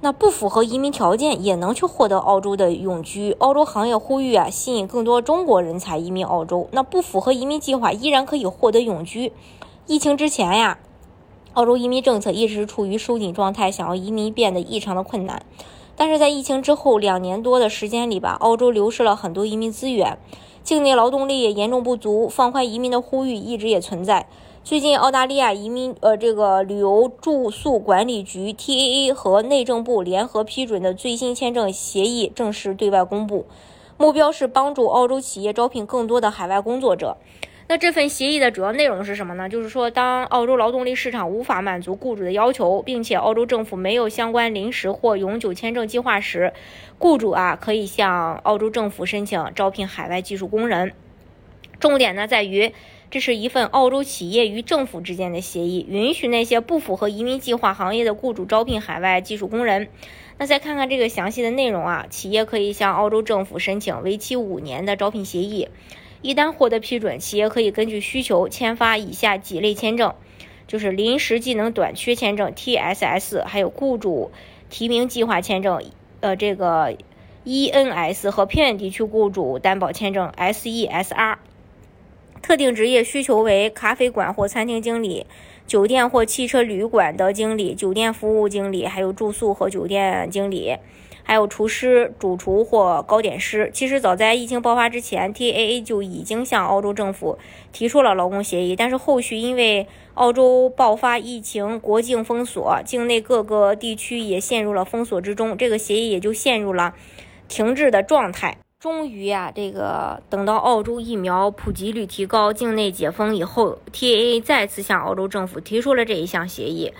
那不符合移民条件也能去获得澳洲的永居。澳洲行业呼吁啊，吸引更多中国人才移民澳洲。那不符合移民计划依然可以获得永居。疫情之前呀，澳洲移民政策一直处于收紧状态，想要移民变得异常的困难。但是在疫情之后两年多的时间里吧，澳洲流失了很多移民资源，境内劳动力也严重不足，放宽移民的呼吁一直也存在。最近，澳大利亚移民呃这个旅游住宿管理局 TAA 和内政部联合批准的最新签证协议正式对外公布，目标是帮助澳洲企业招聘更多的海外工作者。那这份协议的主要内容是什么呢？就是说，当澳洲劳动力市场无法满足雇主的要求，并且澳洲政府没有相关临时或永久签证计划时，雇主啊可以向澳洲政府申请招聘海外技术工人。重点呢在于。这是一份澳洲企业与政府之间的协议，允许那些不符合移民计划行业的雇主招聘海外技术工人。那再看看这个详细的内容啊，企业可以向澳洲政府申请为期五年的招聘协议。一旦获得批准，企业可以根据需求签发以下几类签证，就是临时技能短缺签证 （TSS），还有雇主提名计划签证，呃，这个 ENS 和偏远地区雇主担保签证 （SESR）。特定职业需求为咖啡馆或餐厅经理、酒店或汽车旅馆的经理、酒店服务经理，还有住宿和酒店经理，还有厨师、主厨或糕点师。其实早在疫情爆发之前，TAA 就已经向澳洲政府提出了劳工协议，但是后续因为澳洲爆发疫情，国境封锁，境内各个地区也陷入了封锁之中，这个协议也就陷入了停滞的状态。终于啊，这个等到澳洲疫苗普及率提高、境内解封以后，TAA 再次向澳洲政府提出了这一项协议。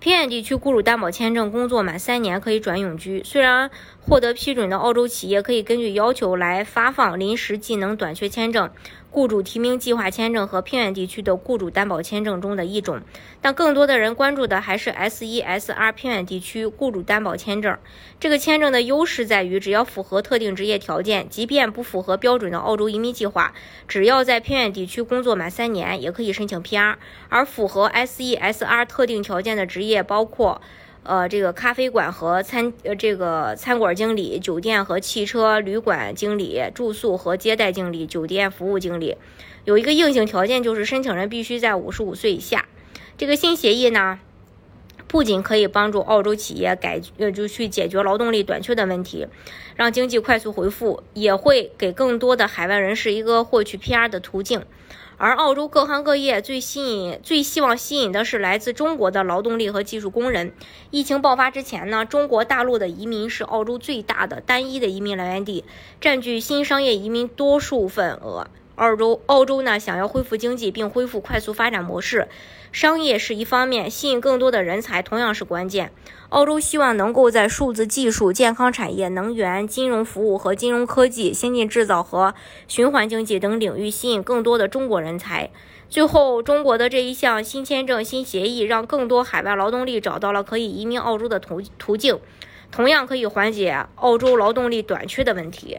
偏远地区雇主担保签证工作满三年可以转永居。虽然获得批准的澳洲企业可以根据要求来发放临时技能短缺签证、雇主提名计划签证和偏远地区的雇主担保签证中的一种，但更多的人关注的还是 SESR 偏远地区雇主担保签证。这个签证的优势在于，只要符合特定职业条件，即便不符合标准的澳洲移民计划，只要在偏远地区工作满三年，也可以申请 PR。而符合 SESR 特定条件的职业包括。呃，这个咖啡馆和餐呃，这个餐馆经理、酒店和汽车旅馆经理、住宿和接待经理、酒店服务经理，有一个硬性条件，就是申请人必须在五十五岁以下。这个新协议呢，不仅可以帮助澳洲企业改呃，就去解决劳动力短缺的问题，让经济快速恢复，也会给更多的海外人士一个获取 PR 的途径。而澳洲各行各业最吸引、最希望吸引的是来自中国的劳动力和技术工人。疫情爆发之前呢，中国大陆的移民是澳洲最大的单一的移民来源地，占据新商业移民多数份额。澳洲澳洲呢，想要恢复经济并恢复快速发展模式，商业是一方面，吸引更多的人才同样是关键。澳洲希望能够在数字技术、健康产业、能源、金融服务和金融科技、先进制造和循环经济等领域吸引更多的中国人才。最后，中国的这一项新签证新协议，让更多海外劳动力找到了可以移民澳洲的途途径，同样可以缓解澳洲劳动力短缺的问题。